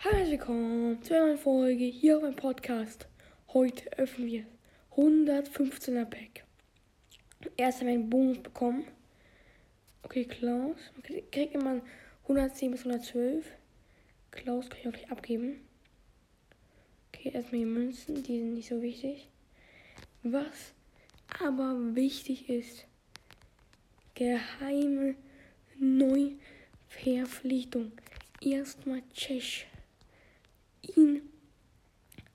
Herzlich willkommen zu einer neuen Folge hier auf meinem Podcast. Heute öffnen wir 115er Pack. Erst haben wir einen Bonus bekommen. Okay, Klaus. Okay, kriegt immer 110 bis 112. Klaus kann ich auch gleich abgeben. Okay, erstmal die Münzen, die sind nicht so wichtig. Was aber wichtig ist, geheime Neuverpflichtung. Erstmal Tschech. Ihn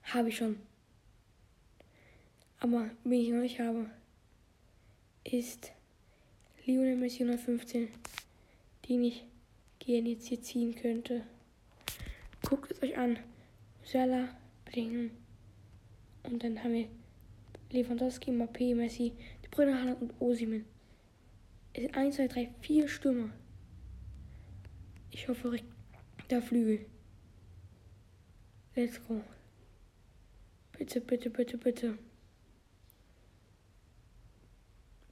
habe ich schon. Aber wen ich noch nicht habe, ist Lionel Messi 115, den ich gerne jetzt hier ziehen könnte. Guckt es euch an. Salah, Bringen. Und dann haben wir Lewandowski, Mbappé, Messi, die Brüder Haaland und Osimen. Es sind 1, 2, 3, 4 Stürmer. Ich hoffe, der Flügel. Let's go. Bitte, bitte, bitte, bitte.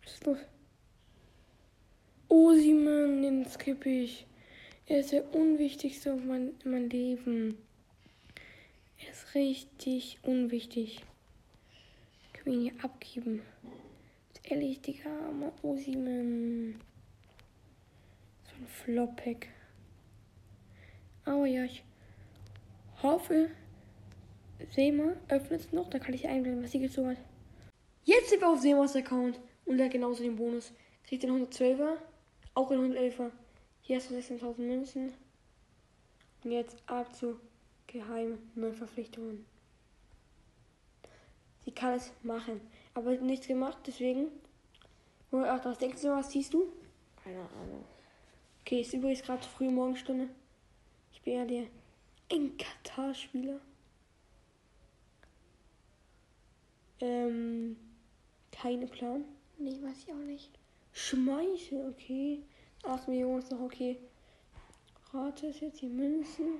Was ist los? Osimen, den skippe ich. Er ist der unwichtigste in mein, in mein Leben. Er ist richtig unwichtig. Können wir ihn hier abgeben? Ehrlich, Digga, armer Osimen. So ein Flop-Pack. Aber ja, ich hoffe, Sema öffnet es noch. Da kann ich einblenden, was sie gezogen hat. Jetzt sind wir auf Semas Account und hat genauso den Bonus. Kriegt den 112er, auch den 111er. Hier hast du 16.000 Münzen. Und jetzt ab zu geheimen Neuverpflichtungen. Sie kann es machen, aber nichts gemacht, deswegen. Ach, was denkst du, was siehst du? Keine Ahnung. Okay, ist übrigens gerade früh Morgenstunde. Ich bin ja der in Katar-Spieler. Ähm, keine Plan. Nee, weiß ich auch nicht. Schmeichel, okay. 8 Millionen ist noch okay. Rate ist jetzt die Münzen.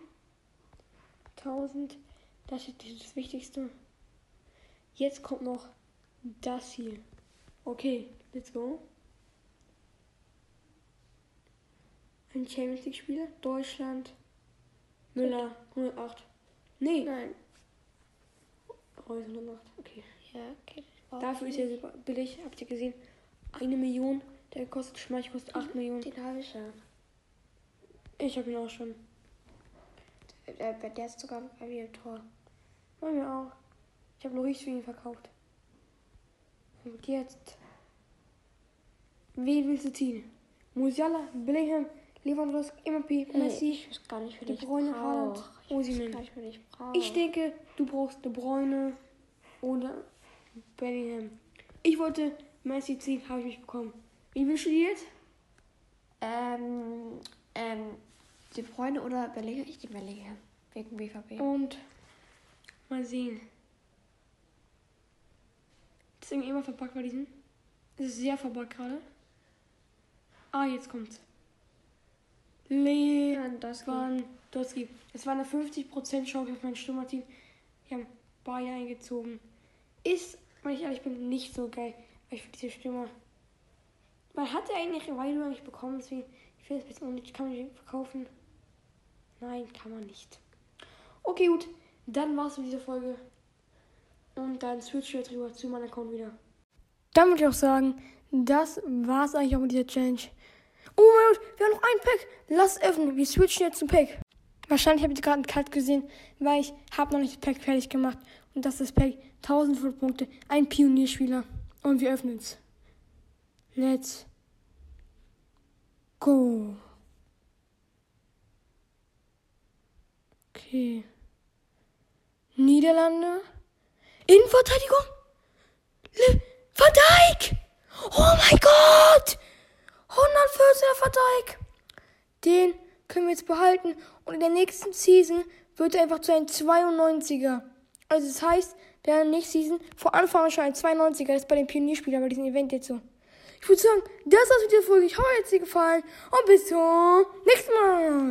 1000. Das ist das Wichtigste. Jetzt kommt noch das hier. Okay, let's go. Ein Champions League Spieler. Deutschland. Müller 108. Nee, Nein. Reus 108. Okay. Ja, okay. Dafür ist er super billig. Habt ihr gesehen? Eine Million. Der kostet Schmeich kostet 8 Millionen. Den habe ich ja. Ich habe ihn auch schon. Der, der der ist sogar bei mir im Tor. Bei mir auch. Ich habe Loris für ihn verkauft. Und jetzt. Wen willst du ziehen? Musiala, Bellingham, Lewandowski, Mbappé, Messi, Ich weiß gar nicht, wer De ich Bruyne. Haaland, Osimhen. ich. Ich denke, du brauchst De Bruyne oder Bellingham. Ich wollte Messi ziehen, habe ich mich bekommen. Wie willst du die jetzt? Ähm, ähm, De Bruyne oder Bellingham? Ich nehme Bellingham. Wegen BVB. Und mal sehen. Das ist irgendwie immer verpackt bei diesem. Es ist sehr verpackt gerade. Ah, jetzt kommt's. Lewandowski. Es war eine 50% Chance auf mein Stürmerteam. Die haben beide eingezogen. Ist, wenn ich ehrlich bin, nicht so geil. Weil ich für diese Stürmer. Man hatte eigentlich Rivaldo eigentlich bekommen, deswegen. Ich finde es ein bisschen unnötig. Kann man die verkaufen? Nein, kann man nicht. Okay, gut. Dann war's mit dieser Folge. Und dann switch ich rüber zu meinem Account wieder. Dann würde ich auch sagen, das war's eigentlich auch mit dieser Challenge. Oh mein Gott, wir haben noch ein Pack. Lass öffnen. Wir switchen jetzt zum Pack. Wahrscheinlich habt ihr gerade einen Cut gesehen, weil ich habe noch nicht das Pack fertig gemacht. Und das ist das Pack 1500 Punkte. Ein Pionierspieler. Und wir öffnen es. Let's go. Okay. Niederlande. Innenverteidigung. Le Van Dijk. Oh mein Gott. 114er Van Dijk. Den können wir jetzt behalten. Und in der nächsten Season wird er einfach zu einem 92er. Also das heißt, der nächste Season vor Anfang schon ein 92er. Das ist bei den Pionierspielern bei diesem Event jetzt so. Ich würde sagen, das war's mit der Folge. Ich hoffe, euch hat sie gefallen. Und bis zum nächsten Mal.